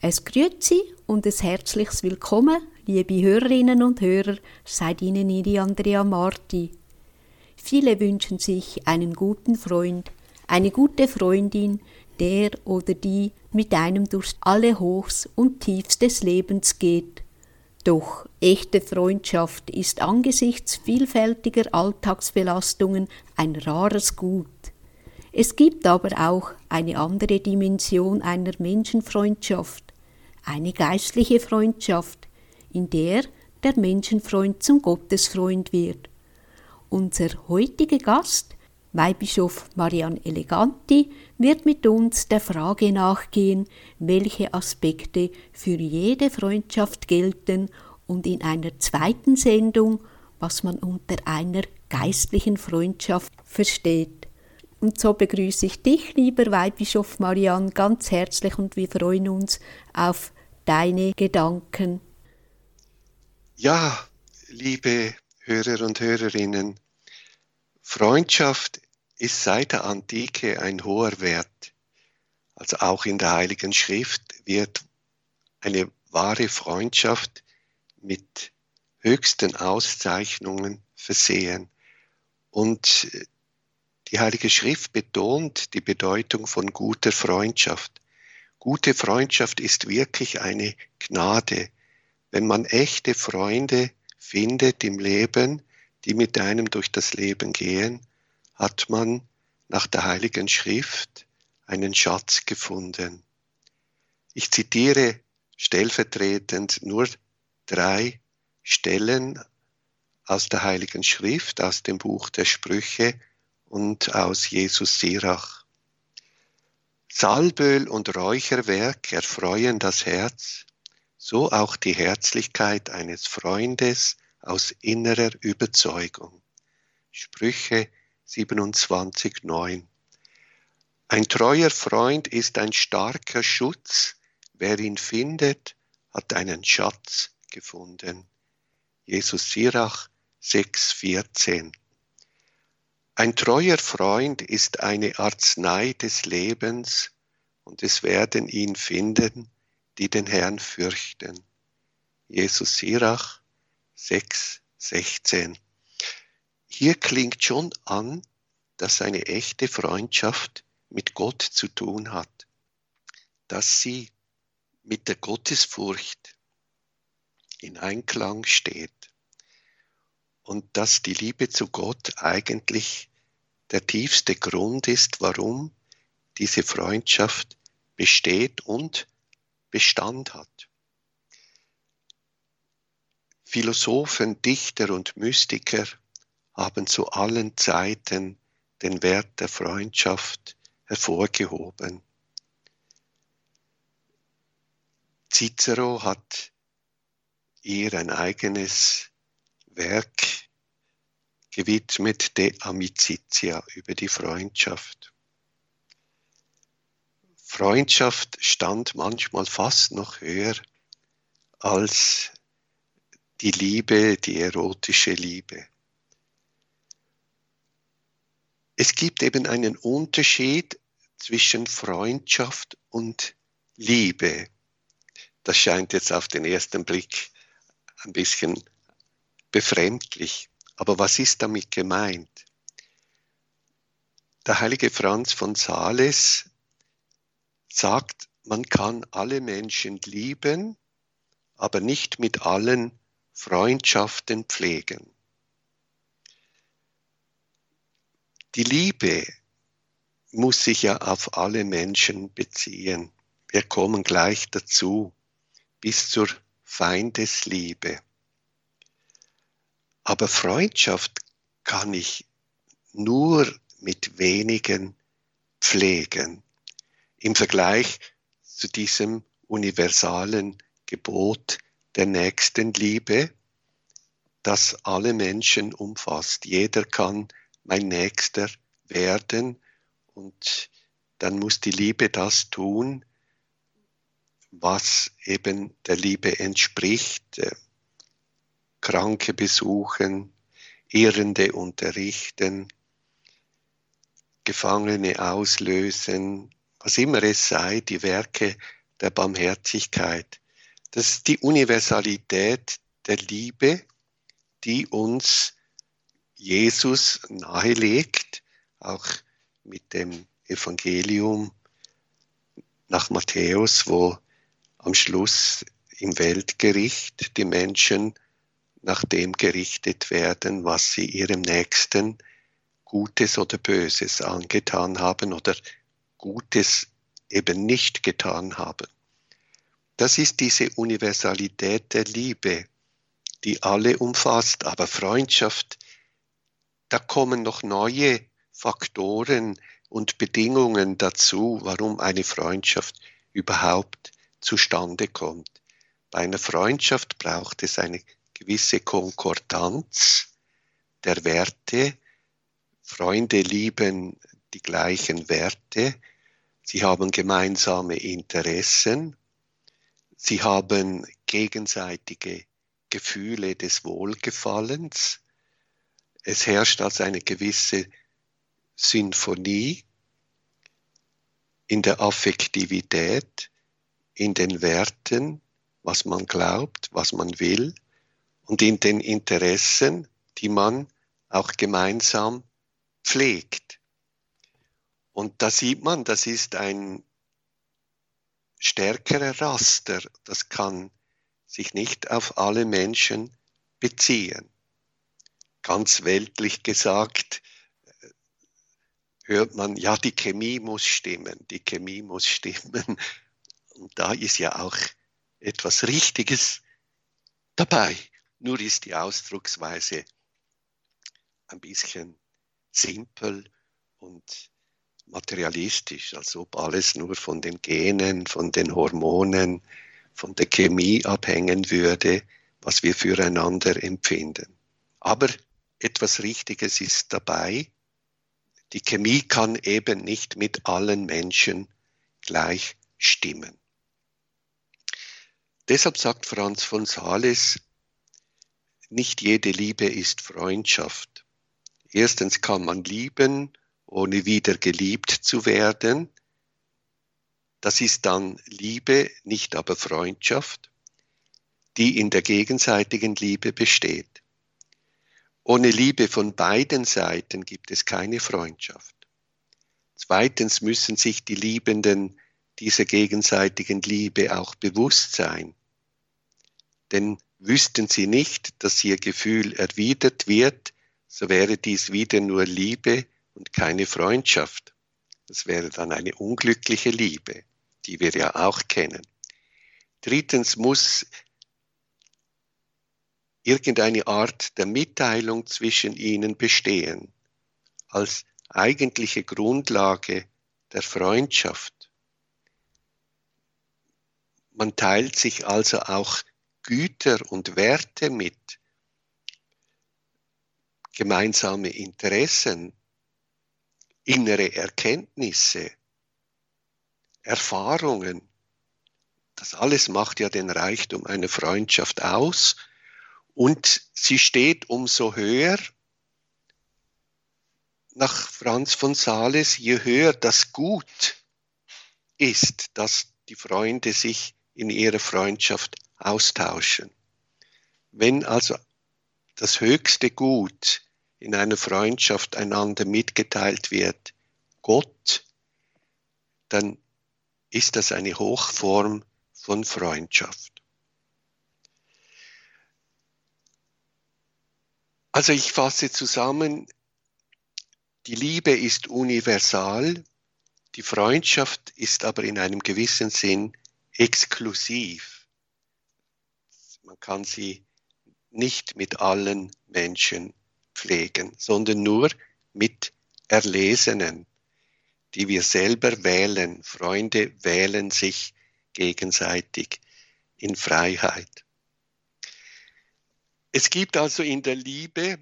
Es grüezi und ein herzliches Willkommen, liebe Hörerinnen und Hörer, seid Ihnen Ihre Andrea Marti. Viele wünschen sich einen guten Freund, eine gute Freundin, der oder die mit einem durch alle Hochs und Tiefs des Lebens geht. Doch echte Freundschaft ist angesichts vielfältiger Alltagsbelastungen ein rares Gut. Es gibt aber auch eine andere Dimension einer Menschenfreundschaft, eine geistliche Freundschaft, in der der Menschenfreund zum Gottesfreund wird. Unser heutiger Gast, Weihbischof Marian Eleganti, wird mit uns der Frage nachgehen, welche Aspekte für jede Freundschaft gelten und in einer zweiten Sendung, was man unter einer geistlichen Freundschaft versteht. Und so begrüße ich dich, lieber Weihbischof Marian, ganz herzlich und wir freuen uns auf deine Gedanken. Ja, liebe Hörer und Hörerinnen, Freundschaft ist seit der Antike ein hoher Wert. Also auch in der Heiligen Schrift wird eine wahre Freundschaft mit höchsten Auszeichnungen versehen. Und die Heilige Schrift betont die Bedeutung von guter Freundschaft. Gute Freundschaft ist wirklich eine Gnade, wenn man echte Freunde findet im Leben, die mit einem durch das Leben gehen, hat man nach der Heiligen Schrift einen Schatz gefunden. Ich zitiere stellvertretend nur drei Stellen aus der Heiligen Schrift, aus dem Buch der Sprüche und aus Jesus Sirach. Salböl und Räucherwerk erfreuen das Herz, so auch die Herzlichkeit eines Freundes aus innerer Überzeugung. Sprüche 27,9 Ein treuer Freund ist ein starker Schutz, wer ihn findet, hat einen Schatz gefunden. Jesus Sirach 6,14 Ein treuer Freund ist eine Arznei des Lebens und es werden ihn finden, die den Herrn fürchten. Jesus Sirach 6,16 hier klingt schon an, dass eine echte Freundschaft mit Gott zu tun hat, dass sie mit der Gottesfurcht in Einklang steht und dass die Liebe zu Gott eigentlich der tiefste Grund ist, warum diese Freundschaft besteht und Bestand hat. Philosophen, Dichter und Mystiker haben zu allen Zeiten den Wert der Freundschaft hervorgehoben. Cicero hat ihr ein eigenes Werk gewidmet, De Amicitia, über die Freundschaft. Freundschaft stand manchmal fast noch höher als die Liebe, die erotische Liebe. Es gibt eben einen Unterschied zwischen Freundschaft und Liebe. Das scheint jetzt auf den ersten Blick ein bisschen befremdlich. Aber was ist damit gemeint? Der heilige Franz von Sales sagt, man kann alle Menschen lieben, aber nicht mit allen Freundschaften pflegen. Die Liebe muss sich ja auf alle Menschen beziehen. Wir kommen gleich dazu, bis zur Feindesliebe. Aber Freundschaft kann ich nur mit wenigen pflegen. Im Vergleich zu diesem universalen Gebot der Nächstenliebe, das alle Menschen umfasst. Jeder kann mein Nächster werden und dann muss die Liebe das tun, was eben der Liebe entspricht. Kranke besuchen, Irrende unterrichten, Gefangene auslösen, was immer es sei, die Werke der Barmherzigkeit. Das ist die Universalität der Liebe, die uns Jesus nahelegt, auch mit dem Evangelium nach Matthäus, wo am Schluss im Weltgericht die Menschen nach dem gerichtet werden, was sie ihrem Nächsten Gutes oder Böses angetan haben oder Gutes eben nicht getan haben. Das ist diese Universalität der Liebe, die alle umfasst, aber Freundschaft, da kommen noch neue Faktoren und Bedingungen dazu, warum eine Freundschaft überhaupt zustande kommt. Bei einer Freundschaft braucht es eine gewisse Konkordanz der Werte. Freunde lieben die gleichen Werte. Sie haben gemeinsame Interessen. Sie haben gegenseitige Gefühle des Wohlgefallens. Es herrscht also eine gewisse Sinfonie in der Affektivität, in den Werten, was man glaubt, was man will und in den Interessen, die man auch gemeinsam pflegt. Und da sieht man, das ist ein stärkerer Raster, das kann sich nicht auf alle Menschen beziehen. Ganz weltlich gesagt, äh, hört man, ja, die Chemie muss stimmen, die Chemie muss stimmen. Und da ist ja auch etwas Richtiges dabei. Nur ist die Ausdrucksweise ein bisschen simpel und materialistisch, als ob alles nur von den Genen, von den Hormonen, von der Chemie abhängen würde, was wir füreinander empfinden. Aber etwas Richtiges ist dabei. Die Chemie kann eben nicht mit allen Menschen gleich stimmen. Deshalb sagt Franz von Sales, nicht jede Liebe ist Freundschaft. Erstens kann man lieben, ohne wieder geliebt zu werden. Das ist dann Liebe, nicht aber Freundschaft, die in der gegenseitigen Liebe besteht. Ohne Liebe von beiden Seiten gibt es keine Freundschaft. Zweitens müssen sich die Liebenden dieser gegenseitigen Liebe auch bewusst sein. Denn wüssten sie nicht, dass ihr Gefühl erwidert wird, so wäre dies wieder nur Liebe und keine Freundschaft. Das wäre dann eine unglückliche Liebe, die wir ja auch kennen. Drittens muss irgendeine Art der Mitteilung zwischen ihnen bestehen, als eigentliche Grundlage der Freundschaft. Man teilt sich also auch Güter und Werte mit, gemeinsame Interessen, innere Erkenntnisse, Erfahrungen. Das alles macht ja den Reichtum einer Freundschaft aus und sie steht umso höher nach Franz von Sales, je höher das Gut ist, dass die Freunde sich in ihrer Freundschaft austauschen. Wenn also das höchste Gut in einer Freundschaft einander mitgeteilt wird, Gott, dann ist das eine Hochform von Freundschaft. Also ich fasse zusammen, die Liebe ist universal, die Freundschaft ist aber in einem gewissen Sinn exklusiv. Man kann sie nicht mit allen Menschen pflegen, sondern nur mit Erlesenen, die wir selber wählen. Freunde wählen sich gegenseitig in Freiheit. Es gibt also in der Liebe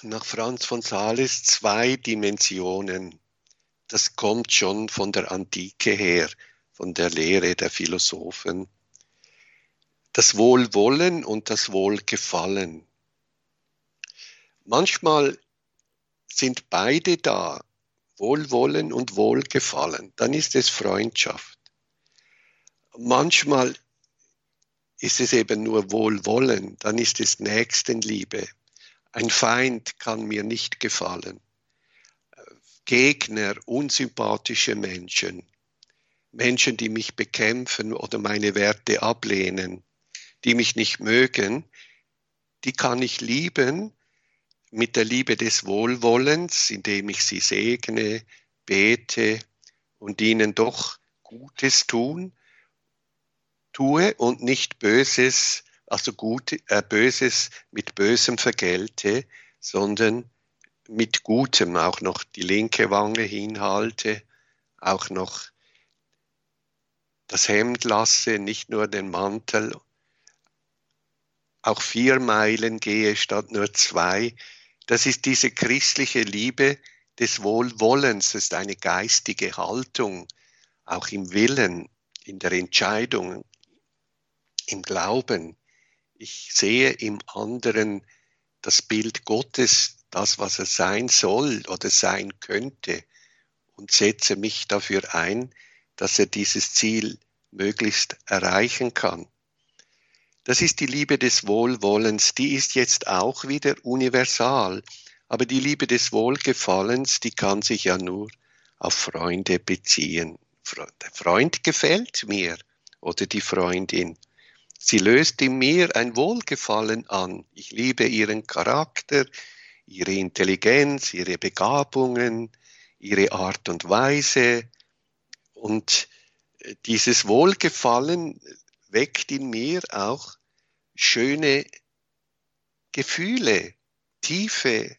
nach Franz von Sales zwei Dimensionen. Das kommt schon von der Antike her, von der Lehre der Philosophen das Wohlwollen und das Wohlgefallen. Manchmal sind beide da, Wohlwollen und Wohlgefallen, dann ist es Freundschaft. manchmal ist es eben nur Wohlwollen, dann ist es Nächstenliebe. Ein Feind kann mir nicht gefallen. Gegner, unsympathische Menschen, Menschen, die mich bekämpfen oder meine Werte ablehnen, die mich nicht mögen, die kann ich lieben mit der Liebe des Wohlwollens, indem ich sie segne, bete und ihnen doch Gutes tun, tue und nicht Böses, also gut, äh, Böses mit Bösem vergelte, sondern mit Gutem auch noch die linke Wange hinhalte, auch noch das Hemd lasse, nicht nur den Mantel, auch vier Meilen gehe statt nur zwei. Das ist diese christliche Liebe des Wohlwollens, das ist eine geistige Haltung, auch im Willen, in der Entscheidung, im Glauben. Ich sehe im anderen das Bild Gottes, das, was er sein soll oder sein könnte und setze mich dafür ein, dass er dieses Ziel möglichst erreichen kann. Das ist die Liebe des Wohlwollens, die ist jetzt auch wieder universal, aber die Liebe des Wohlgefallens, die kann sich ja nur auf Freunde beziehen. Der Freund gefällt mir oder die Freundin. Sie löst in mir ein Wohlgefallen an. Ich liebe ihren Charakter, ihre Intelligenz, ihre Begabungen, ihre Art und Weise. Und dieses Wohlgefallen weckt in mir auch schöne Gefühle, tiefe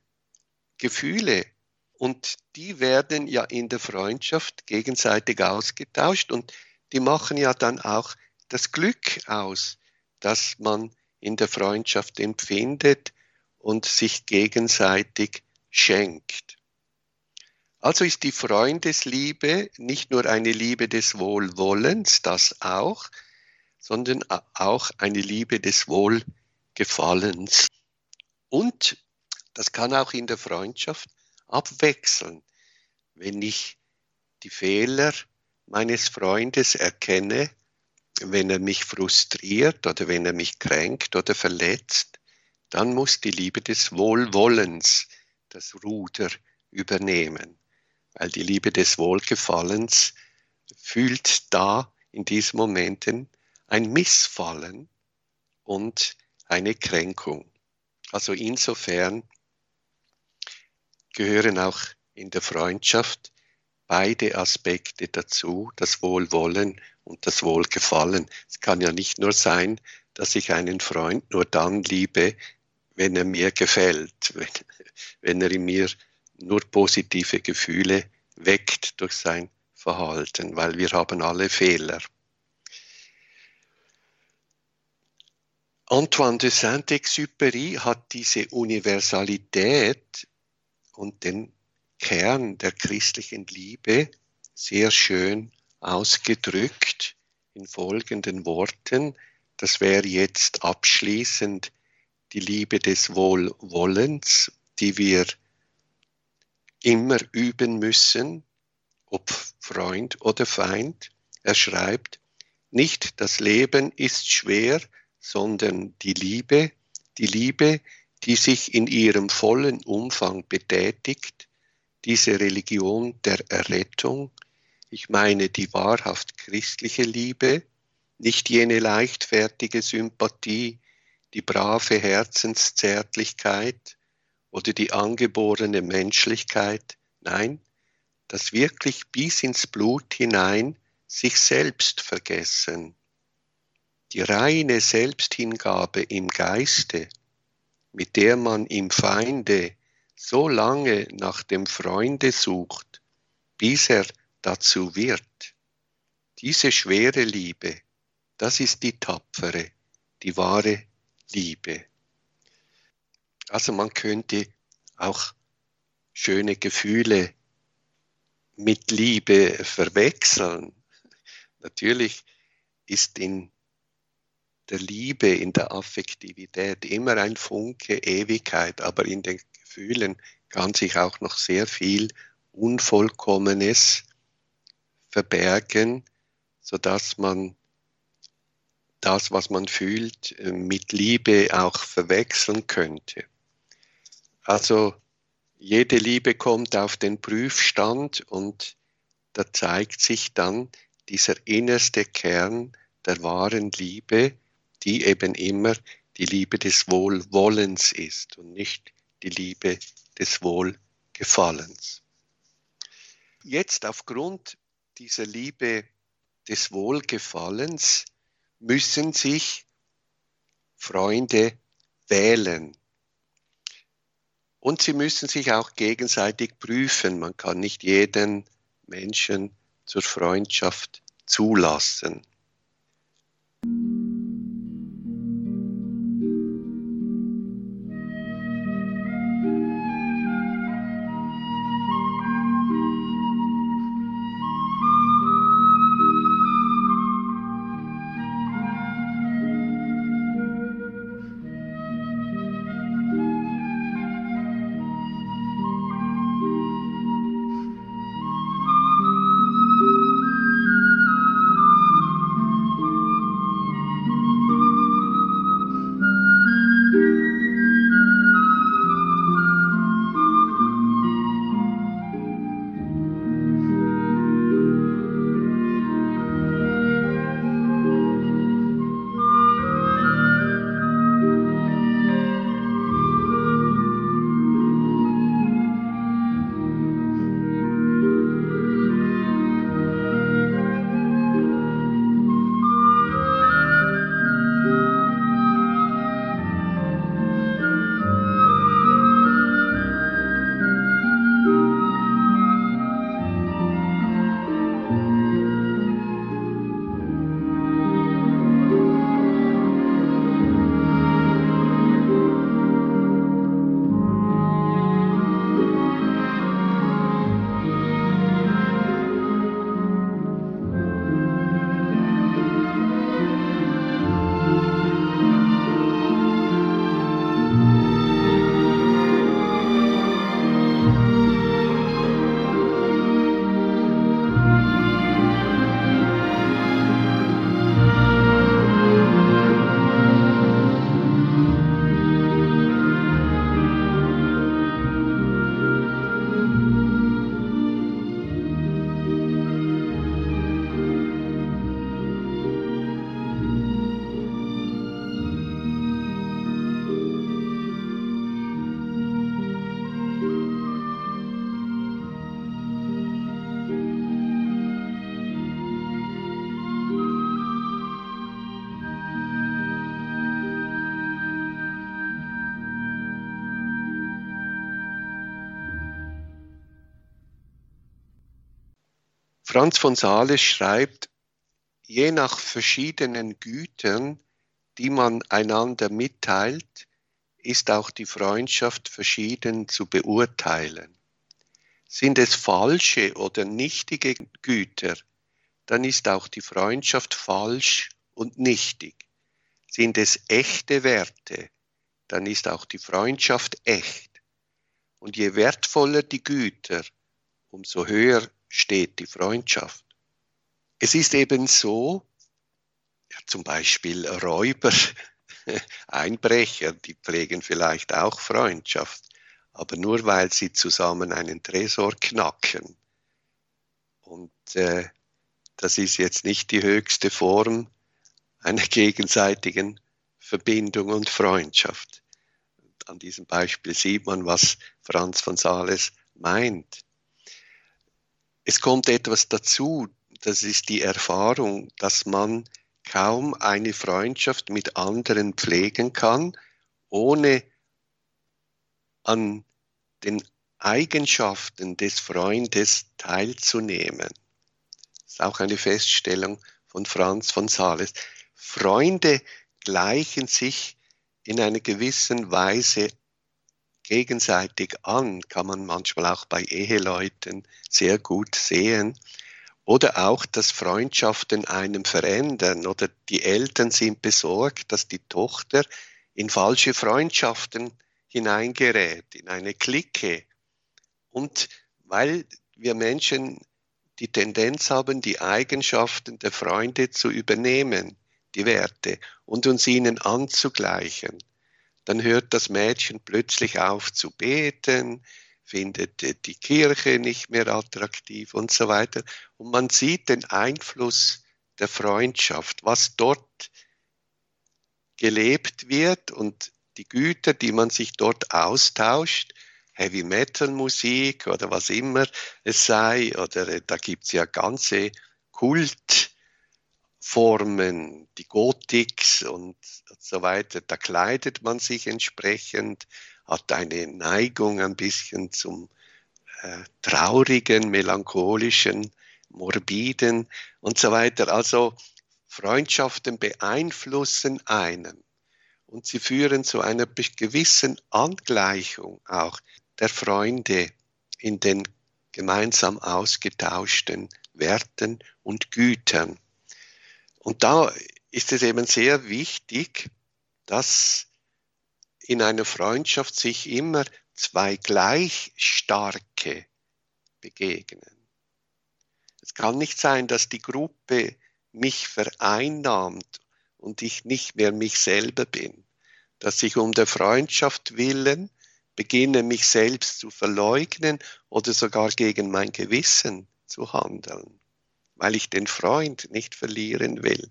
Gefühle. Und die werden ja in der Freundschaft gegenseitig ausgetauscht und die machen ja dann auch das Glück aus, das man in der Freundschaft empfindet und sich gegenseitig schenkt. Also ist die Freundesliebe nicht nur eine Liebe des Wohlwollens, das auch, sondern auch eine Liebe des Wohlgefallens. Und das kann auch in der Freundschaft abwechseln. Wenn ich die Fehler meines Freundes erkenne, wenn er mich frustriert oder wenn er mich kränkt oder verletzt, dann muss die Liebe des Wohlwollens das Ruder übernehmen, weil die Liebe des Wohlgefallens fühlt da in diesen Momenten ein Missfallen und eine Kränkung. Also insofern gehören auch in der Freundschaft beide Aspekte dazu, das Wohlwollen und das Wohlgefallen. Es kann ja nicht nur sein, dass ich einen Freund nur dann liebe, wenn er mir gefällt, wenn, wenn er in mir nur positive Gefühle weckt durch sein Verhalten, weil wir haben alle Fehler. Antoine de Saint-Exupéry hat diese Universalität und den Kern der christlichen Liebe sehr schön ausgedrückt in folgenden Worten. Das wäre jetzt abschließend die Liebe des Wohlwollens, die wir immer üben müssen, ob Freund oder Feind. Er schreibt, nicht das Leben ist schwer, sondern die Liebe, die Liebe, die sich in ihrem vollen Umfang betätigt, diese Religion der Errettung, ich meine die wahrhaft christliche Liebe, nicht jene leichtfertige Sympathie, die brave Herzenszärtlichkeit oder die angeborene Menschlichkeit, nein, das wirklich bis ins Blut hinein sich selbst vergessen. Die reine Selbsthingabe im Geiste, mit der man im Feinde so lange nach dem Freunde sucht, bis er dazu wird. Diese schwere Liebe, das ist die tapfere, die wahre Liebe. Also man könnte auch schöne Gefühle mit Liebe verwechseln. Natürlich ist in der Liebe, in der Affektivität immer ein Funke Ewigkeit, aber in den Gefühlen kann sich auch noch sehr viel Unvollkommenes verbergen, sodass man das, was man fühlt, äh, mit Liebe auch verwechseln könnte. Also jede Liebe kommt auf den Prüfstand und da zeigt sich dann dieser innerste Kern der wahren Liebe, die eben immer die Liebe des Wohlwollens ist und nicht die Liebe des Wohlgefallens. Jetzt aufgrund dieser Liebe des Wohlgefallens müssen sich Freunde wählen. Und sie müssen sich auch gegenseitig prüfen. Man kann nicht jeden Menschen zur Freundschaft zulassen. Franz von Sales schreibt, je nach verschiedenen Gütern, die man einander mitteilt, ist auch die Freundschaft verschieden zu beurteilen. Sind es falsche oder nichtige Güter, dann ist auch die Freundschaft falsch und nichtig. Sind es echte Werte, dann ist auch die Freundschaft echt. Und je wertvoller die Güter, umso höher steht die Freundschaft. Es ist eben so, ja, zum Beispiel Räuber, Einbrecher, die pflegen vielleicht auch Freundschaft, aber nur weil sie zusammen einen Tresor knacken. Und äh, das ist jetzt nicht die höchste Form einer gegenseitigen Verbindung und Freundschaft. An diesem Beispiel sieht man, was Franz von Sales meint. Es kommt etwas dazu, das ist die Erfahrung, dass man kaum eine Freundschaft mit anderen pflegen kann, ohne an den Eigenschaften des Freundes teilzunehmen. Das ist auch eine Feststellung von Franz von Sales. Freunde gleichen sich in einer gewissen Weise gegenseitig an, kann man manchmal auch bei Eheleuten sehr gut sehen. Oder auch, dass Freundschaften einem verändern oder die Eltern sind besorgt, dass die Tochter in falsche Freundschaften hineingerät, in eine Clique. Und weil wir Menschen die Tendenz haben, die Eigenschaften der Freunde zu übernehmen, die Werte, und uns ihnen anzugleichen. Dann hört das Mädchen plötzlich auf zu beten, findet die Kirche nicht mehr attraktiv und so weiter. Und man sieht den Einfluss der Freundschaft, was dort gelebt wird und die Güter, die man sich dort austauscht, Heavy Metal Musik oder was immer es sei, oder äh, da gibt es ja ganze Kultformen, die Gothics und so weiter, da kleidet man sich entsprechend, hat eine Neigung ein bisschen zum äh, traurigen, melancholischen, morbiden und so weiter. Also Freundschaften beeinflussen einen und sie führen zu einer gewissen Angleichung auch der Freunde in den gemeinsam ausgetauschten Werten und Gütern. Und da ist es eben sehr wichtig, dass in einer Freundschaft sich immer zwei gleich starke begegnen. Es kann nicht sein, dass die Gruppe mich vereinnahmt und ich nicht mehr mich selber bin, dass ich um der Freundschaft willen beginne, mich selbst zu verleugnen oder sogar gegen mein Gewissen zu handeln, weil ich den Freund nicht verlieren will.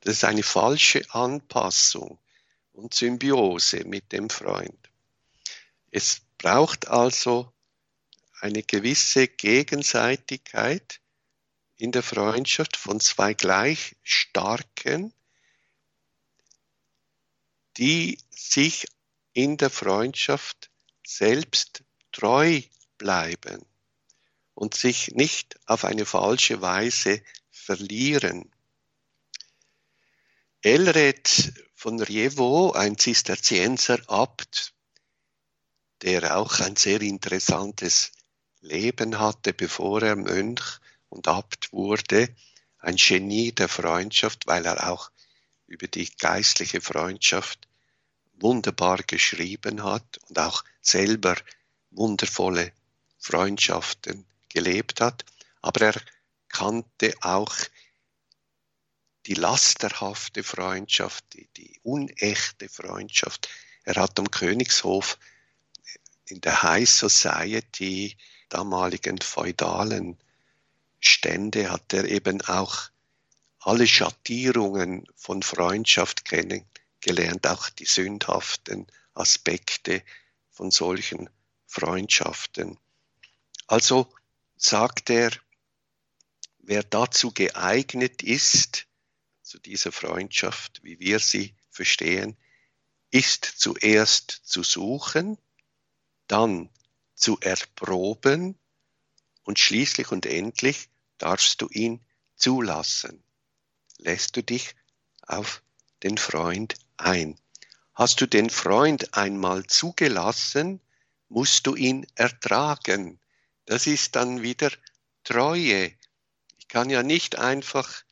Das ist eine falsche Anpassung und Symbiose mit dem Freund. Es braucht also eine gewisse Gegenseitigkeit in der Freundschaft von zwei gleich starken, die sich in der Freundschaft selbst treu bleiben und sich nicht auf eine falsche Weise verlieren. Elred von Rievo, ein Zisterzienser Abt, der auch ein sehr interessantes Leben hatte, bevor er Mönch und Abt wurde, ein Genie der Freundschaft, weil er auch über die geistliche Freundschaft wunderbar geschrieben hat und auch selber wundervolle Freundschaften gelebt hat. Aber er kannte auch die lasterhafte Freundschaft, die, die unechte Freundschaft. Er hat am Königshof in der High Society, damaligen feudalen Stände, hat er eben auch alle Schattierungen von Freundschaft kennen, gelernt, auch die sündhaften Aspekte von solchen Freundschaften. Also sagt er, wer dazu geeignet ist, zu dieser Freundschaft, wie wir sie verstehen, ist zuerst zu suchen, dann zu erproben und schließlich und endlich darfst du ihn zulassen. Lässt du dich auf den Freund ein. Hast du den Freund einmal zugelassen, musst du ihn ertragen. Das ist dann wieder Treue. Ich kann ja nicht einfach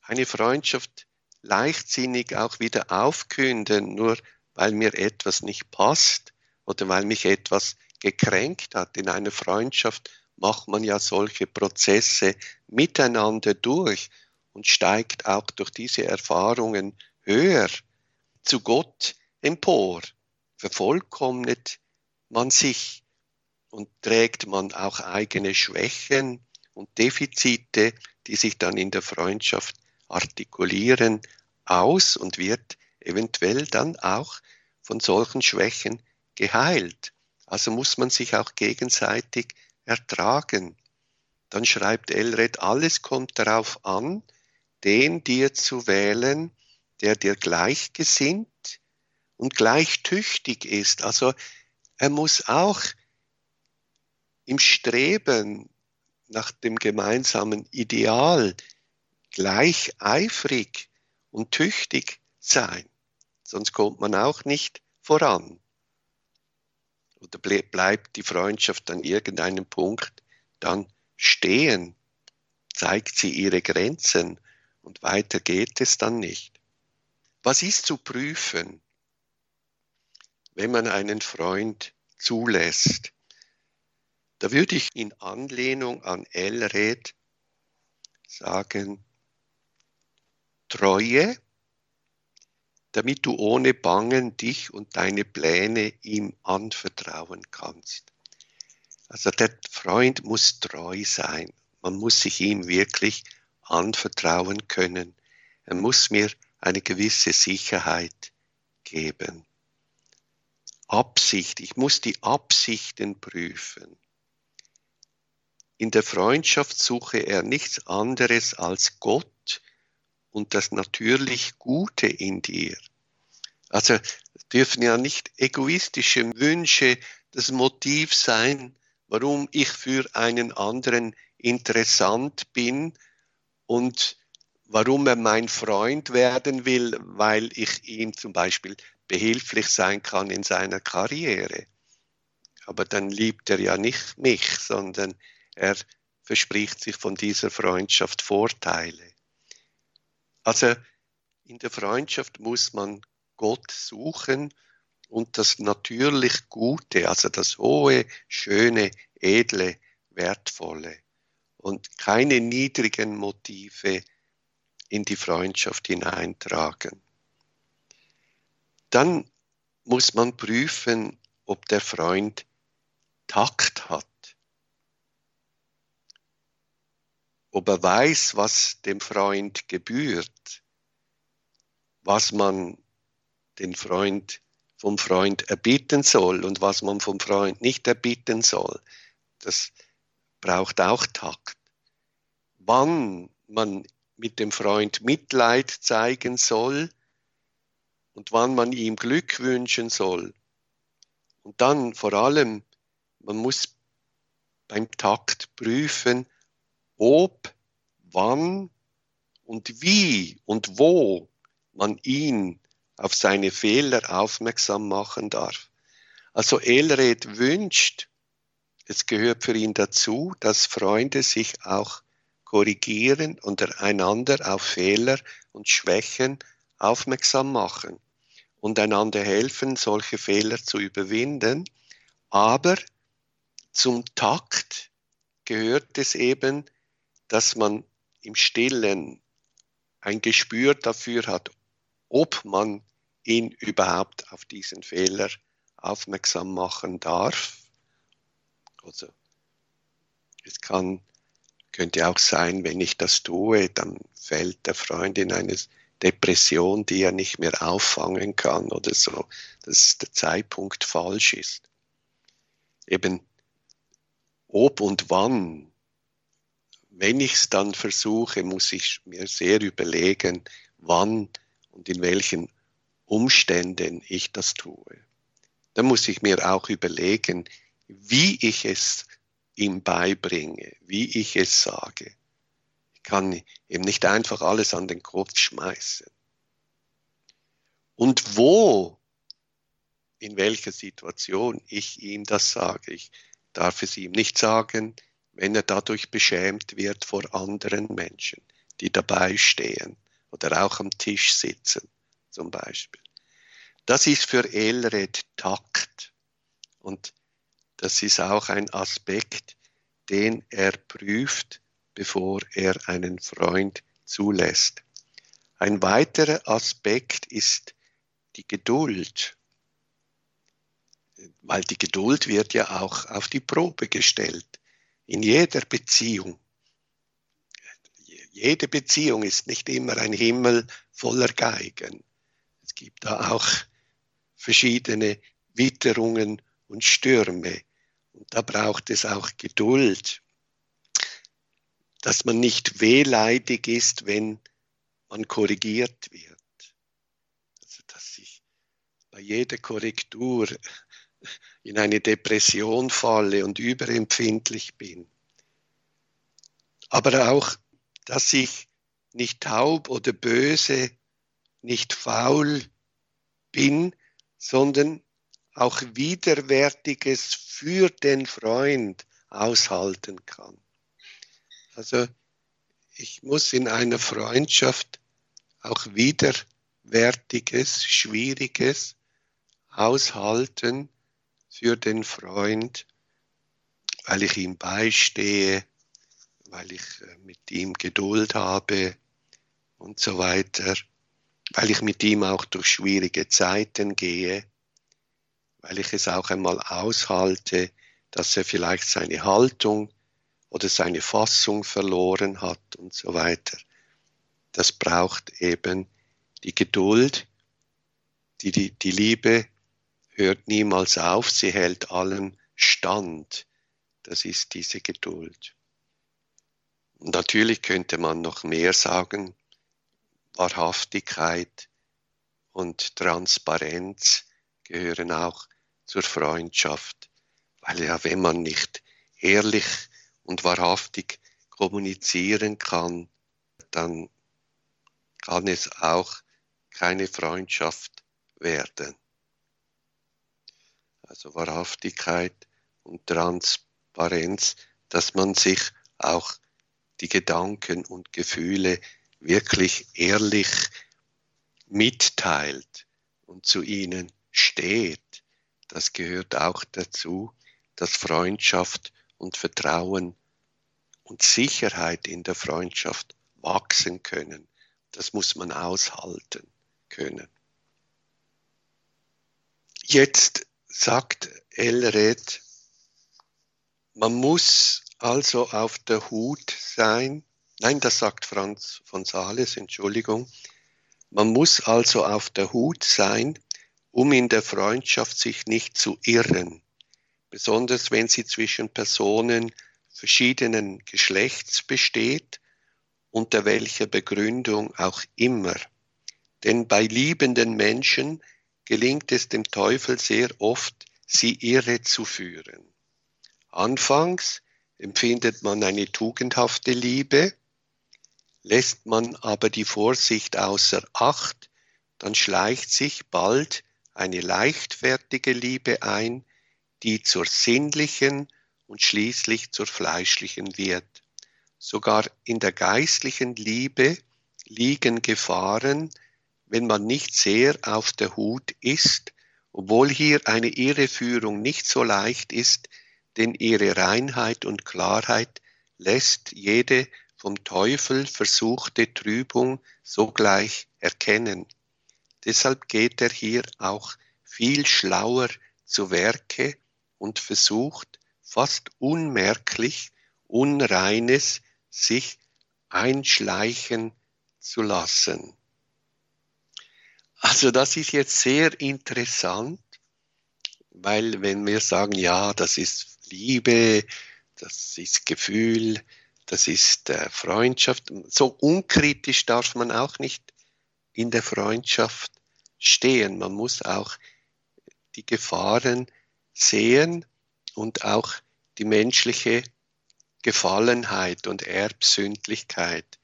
eine Freundschaft leichtsinnig auch wieder aufkünden, nur weil mir etwas nicht passt oder weil mich etwas gekränkt hat. In einer Freundschaft macht man ja solche Prozesse miteinander durch und steigt auch durch diese Erfahrungen höher zu Gott empor, vervollkommnet man sich und trägt man auch eigene Schwächen und Defizite, die sich dann in der Freundschaft artikulieren, aus und wird eventuell dann auch von solchen Schwächen geheilt. Also muss man sich auch gegenseitig ertragen. Dann schreibt Elred, alles kommt darauf an, den dir zu wählen, der dir gleichgesinnt und gleich tüchtig ist. Also er muss auch im Streben nach dem gemeinsamen Ideal gleich eifrig und tüchtig sein. Sonst kommt man auch nicht voran. Oder bleibt die Freundschaft an irgendeinem Punkt dann stehen, zeigt sie ihre Grenzen und weiter geht es dann nicht. Was ist zu prüfen, wenn man einen Freund zulässt? Da würde ich in Anlehnung an Elred sagen, Treue, damit du ohne Bangen dich und deine Pläne ihm anvertrauen kannst. Also der Freund muss treu sein. Man muss sich ihm wirklich anvertrauen können. Er muss mir eine gewisse Sicherheit geben. Absicht, ich muss die Absichten prüfen. In der Freundschaft suche er nichts anderes als Gott und das natürlich Gute in dir. Also dürfen ja nicht egoistische Wünsche das Motiv sein, warum ich für einen anderen interessant bin und warum er mein Freund werden will, weil ich ihm zum Beispiel behilflich sein kann in seiner Karriere. Aber dann liebt er ja nicht mich, sondern er verspricht sich von dieser Freundschaft Vorteile. Also in der Freundschaft muss man Gott suchen und das natürlich Gute, also das hohe, schöne, edle, wertvolle und keine niedrigen Motive in die Freundschaft hineintragen. Dann muss man prüfen, ob der Freund Takt hat, ob er weiß, was dem Freund gebührt, was man den Freund vom Freund erbitten soll und was man vom Freund nicht erbitten soll. Das braucht auch Takt. Wann man mit dem Freund Mitleid zeigen soll und wann man ihm Glück wünschen soll. Und dann vor allem, man muss beim Takt prüfen, ob, wann und wie und wo man ihn auf seine Fehler aufmerksam machen darf. Also Elred wünscht, es gehört für ihn dazu, dass Freunde sich auch korrigieren und einander auf Fehler und Schwächen aufmerksam machen und einander helfen, solche Fehler zu überwinden. Aber zum Takt gehört es eben, dass man im Stillen ein Gespür dafür hat, ob man ihn überhaupt auf diesen Fehler aufmerksam machen darf. Also es kann könnte auch sein, wenn ich das tue, dann fällt der Freund in eine Depression, die er nicht mehr auffangen kann oder so, dass der Zeitpunkt falsch ist. Eben ob und wann, wenn ich es dann versuche, muss ich mir sehr überlegen, wann und in welchen Umständen ich das tue. Dann muss ich mir auch überlegen, wie ich es ihm beibringe, wie ich es sage. Ich kann ihm nicht einfach alles an den Kopf schmeißen. Und wo, in welcher Situation ich ihm das sage. Ich darf es ihm nicht sagen, wenn er dadurch beschämt wird vor anderen Menschen, die dabei stehen oder auch am Tisch sitzen zum Beispiel. Das ist für Elred Takt. Und das ist auch ein Aspekt, den er prüft, bevor er einen Freund zulässt. Ein weiterer Aspekt ist die Geduld, weil die Geduld wird ja auch auf die Probe gestellt, in jeder Beziehung. Jede Beziehung ist nicht immer ein Himmel voller Geigen. Es gibt da auch verschiedene Witterungen und Stürme. Und da braucht es auch Geduld, dass man nicht wehleidig ist, wenn man korrigiert wird. Also dass ich bei jeder Korrektur in eine Depression falle und überempfindlich bin. Aber auch, dass ich nicht taub oder böse, nicht faul bin, sondern auch Widerwärtiges für den Freund aushalten kann. Also ich muss in einer Freundschaft auch Widerwärtiges, Schwieriges aushalten für den Freund, weil ich ihm beistehe, weil ich äh, mit ihm Geduld habe, und so weiter, weil ich mit ihm auch durch schwierige Zeiten gehe, weil ich es auch einmal aushalte, dass er vielleicht seine Haltung oder seine Fassung verloren hat und so weiter. Das braucht eben die Geduld, die, die, die Liebe hört niemals auf, sie hält allem stand. Das ist diese Geduld. Natürlich könnte man noch mehr sagen, Wahrhaftigkeit und Transparenz gehören auch zur Freundschaft, weil ja, wenn man nicht ehrlich und wahrhaftig kommunizieren kann, dann kann es auch keine Freundschaft werden. Also Wahrhaftigkeit und Transparenz, dass man sich auch die Gedanken und Gefühle wirklich ehrlich mitteilt und zu ihnen steht. Das gehört auch dazu, dass Freundschaft und Vertrauen und Sicherheit in der Freundschaft wachsen können. Das muss man aushalten können. Jetzt sagt Elred, man muss also auf der Hut sein. Nein, das sagt Franz von Sales, Entschuldigung. Man muss also auf der Hut sein, um in der Freundschaft sich nicht zu irren, besonders wenn sie zwischen Personen verschiedenen Geschlechts besteht, unter welcher Begründung auch immer. Denn bei liebenden Menschen gelingt es dem Teufel sehr oft, sie irre zu führen. Anfangs empfindet man eine tugendhafte Liebe, lässt man aber die Vorsicht außer Acht, dann schleicht sich bald eine leichtfertige Liebe ein, die zur sinnlichen und schließlich zur fleischlichen wird. Sogar in der geistlichen Liebe liegen Gefahren, wenn man nicht sehr auf der Hut ist, obwohl hier eine Irreführung nicht so leicht ist, denn ihre Reinheit und Klarheit lässt jede vom Teufel versuchte Trübung sogleich erkennen. Deshalb geht er hier auch viel schlauer zu Werke und versucht fast unmerklich Unreines sich einschleichen zu lassen. Also das ist jetzt sehr interessant, weil wenn wir sagen, ja, das ist Liebe, das ist Gefühl, das ist äh, Freundschaft, so unkritisch darf man auch nicht in der Freundschaft stehen. Man muss auch die Gefahren sehen und auch die menschliche Gefallenheit und Erbsündlichkeit.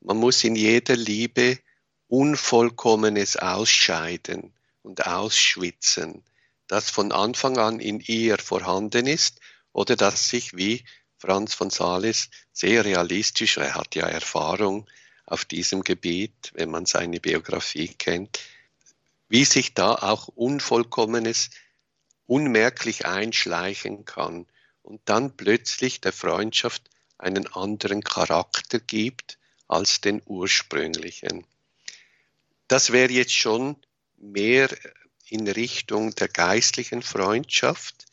Man muss in jeder Liebe Unvollkommenes ausscheiden und ausschwitzen, das von Anfang an in ihr vorhanden ist oder das sich wie Franz von Sales sehr realistisch, er hat ja Erfahrung auf diesem Gebiet, wenn man seine Biografie kennt, wie sich da auch Unvollkommenes unmerklich einschleichen kann und dann plötzlich der Freundschaft einen anderen Charakter gibt als den ursprünglichen. Das wäre jetzt schon mehr in Richtung der geistlichen Freundschaft.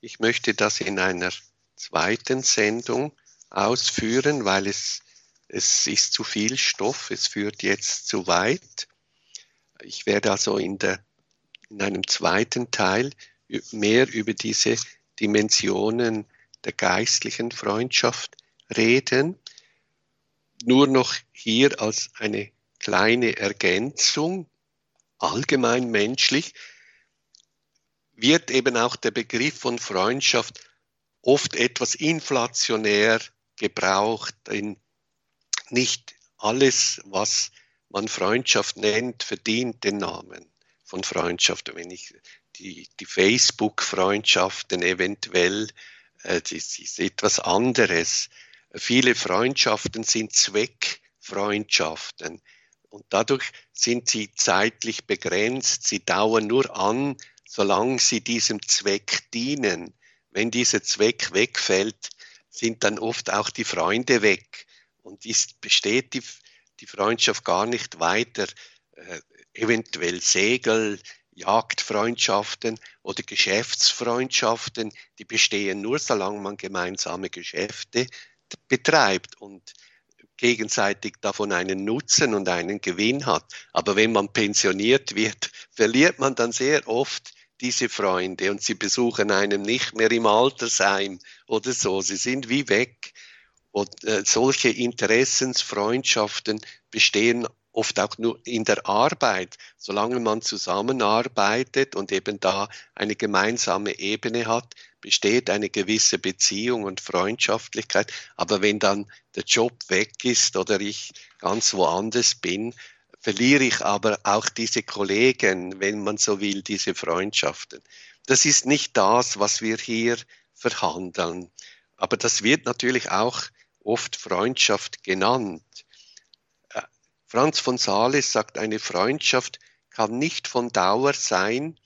Ich möchte das in einer zweiten Sendung ausführen, weil es, es ist zu viel Stoff, es führt jetzt zu weit. Ich werde also in, der, in einem zweiten Teil mehr über diese Dimensionen der geistlichen Freundschaft reden. Nur noch hier als eine kleine Ergänzung, allgemein menschlich, wird eben auch der Begriff von Freundschaft oft etwas inflationär gebraucht. Denn nicht alles, was man Freundschaft nennt, verdient den Namen von Freundschaft. Wenn ich die, die Facebook-Freundschaften eventuell, äh, das ist etwas anderes. Viele Freundschaften sind Zweckfreundschaften. Und dadurch sind sie zeitlich begrenzt. Sie dauern nur an, solange sie diesem Zweck dienen. Wenn dieser Zweck wegfällt, sind dann oft auch die Freunde weg. Und ist, besteht die, die Freundschaft gar nicht weiter, äh, eventuell Segel, Jagdfreundschaften oder Geschäftsfreundschaften, die bestehen nur, solange man gemeinsame Geschäfte betreibt und gegenseitig davon einen Nutzen und einen Gewinn hat. Aber wenn man pensioniert wird, verliert man dann sehr oft diese Freunde und sie besuchen einen nicht mehr im Altersheim oder so. Sie sind wie weg. Und äh, solche Interessensfreundschaften bestehen oft auch nur in der Arbeit, solange man zusammenarbeitet und eben da eine gemeinsame Ebene hat, besteht eine gewisse Beziehung und Freundschaftlichkeit. Aber wenn dann der Job weg ist oder ich ganz woanders bin, verliere ich aber auch diese Kollegen, wenn man so will, diese Freundschaften. Das ist nicht das, was wir hier verhandeln. Aber das wird natürlich auch oft Freundschaft genannt. Franz von Sales sagt, eine Freundschaft kann nicht von Dauer sein,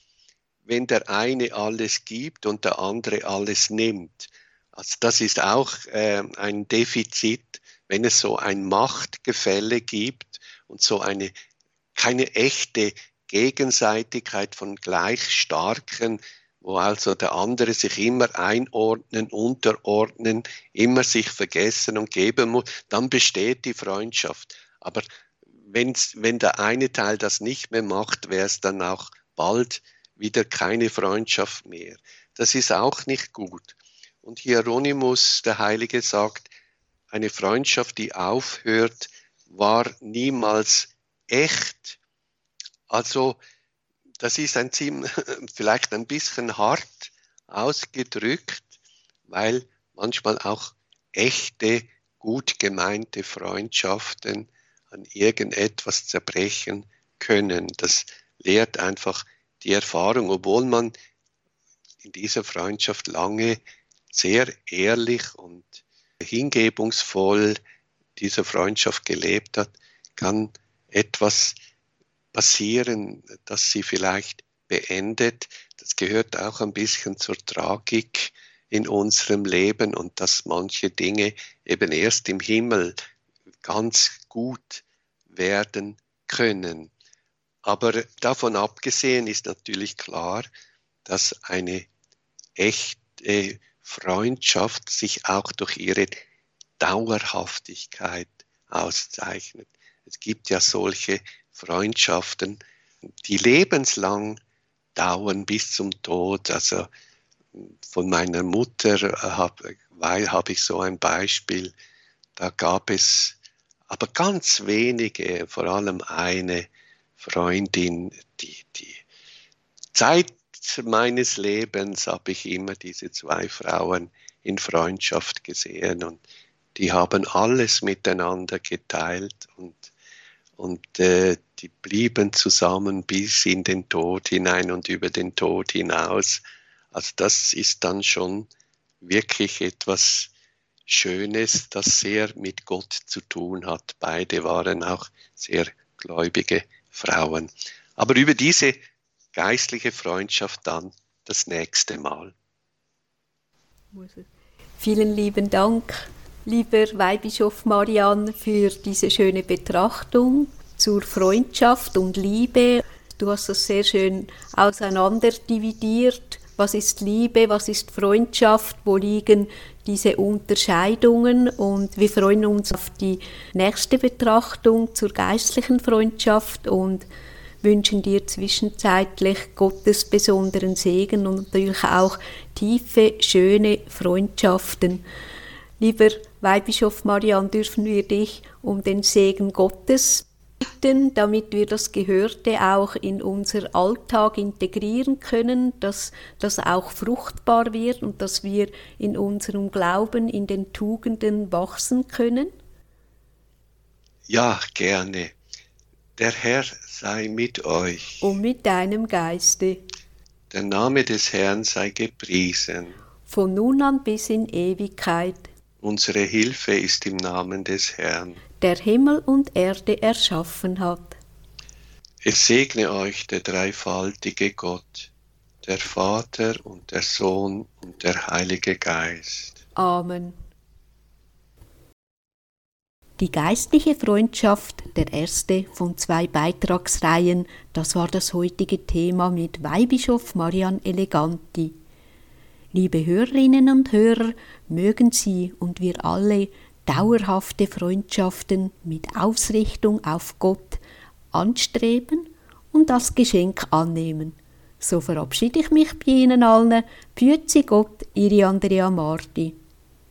wenn der eine alles gibt und der andere alles nimmt. Also das ist auch äh, ein Defizit, wenn es so ein Machtgefälle gibt und so eine keine echte Gegenseitigkeit von gleich starken, wo also der andere sich immer einordnen, unterordnen, immer sich vergessen und geben muss, dann besteht die Freundschaft. Aber wenn's, wenn der eine Teil das nicht mehr macht, wäre es dann auch bald wieder keine Freundschaft mehr. Das ist auch nicht gut. Und Hieronymus, der Heilige, sagt, eine Freundschaft, die aufhört, war niemals echt. Also, das ist ein ziemlich, vielleicht ein bisschen hart ausgedrückt, weil manchmal auch echte, gut gemeinte Freundschaften an irgendetwas zerbrechen können. Das lehrt einfach die Erfahrung, obwohl man in dieser Freundschaft lange sehr ehrlich und hingebungsvoll dieser Freundschaft gelebt hat, kann etwas passieren, das sie vielleicht beendet. Das gehört auch ein bisschen zur Tragik in unserem Leben und dass manche Dinge eben erst im Himmel ganz gut werden können. Aber davon abgesehen ist natürlich klar, dass eine echte Freundschaft sich auch durch ihre Dauerhaftigkeit auszeichnet. Es gibt ja solche Freundschaften, die lebenslang dauern bis zum Tod. Also von meiner Mutter habe hab ich so ein Beispiel. Da gab es aber ganz wenige, vor allem eine Freundin, die, die Zeit meines Lebens habe ich immer diese zwei Frauen in Freundschaft gesehen und die haben alles miteinander geteilt und, und äh, die blieben zusammen bis in den Tod hinein und über den Tod hinaus. Also das ist dann schon wirklich etwas Schönes, das sehr mit Gott zu tun hat. Beide waren auch sehr gläubige Frauen. Aber über diese geistliche Freundschaft dann das nächste Mal. Vielen lieben Dank, lieber Weihbischof Marian, für diese schöne Betrachtung zur Freundschaft und Liebe. Du hast das sehr schön auseinanderdividiert. Was ist Liebe, was ist Freundschaft, wo liegen diese Unterscheidungen und wir freuen uns auf die nächste Betrachtung zur geistlichen Freundschaft und wünschen dir zwischenzeitlich Gottes besonderen Segen und natürlich auch tiefe, schöne Freundschaften. Lieber Weihbischof Marian, dürfen wir dich um den Segen Gottes damit wir das Gehörte auch in unser Alltag integrieren können, dass das auch fruchtbar wird und dass wir in unserem Glauben, in den Tugenden wachsen können? Ja, gerne. Der Herr sei mit euch. Und mit deinem Geiste. Der Name des Herrn sei gepriesen. Von nun an bis in Ewigkeit. Unsere Hilfe ist im Namen des Herrn der Himmel und Erde erschaffen hat. Es segne euch der dreifaltige Gott, der Vater und der Sohn und der Heilige Geist. Amen. Die geistliche Freundschaft, der erste von zwei Beitragsreihen, das war das heutige Thema mit Weihbischof Marian Eleganti. Liebe Hörerinnen und Hörer, mögen Sie und wir alle dauerhafte Freundschaften mit Ausrichtung auf Gott anstreben und das Geschenk annehmen. So verabschiede ich mich bei Ihnen allen. Pützi Gott, Ihre Andrea Marti.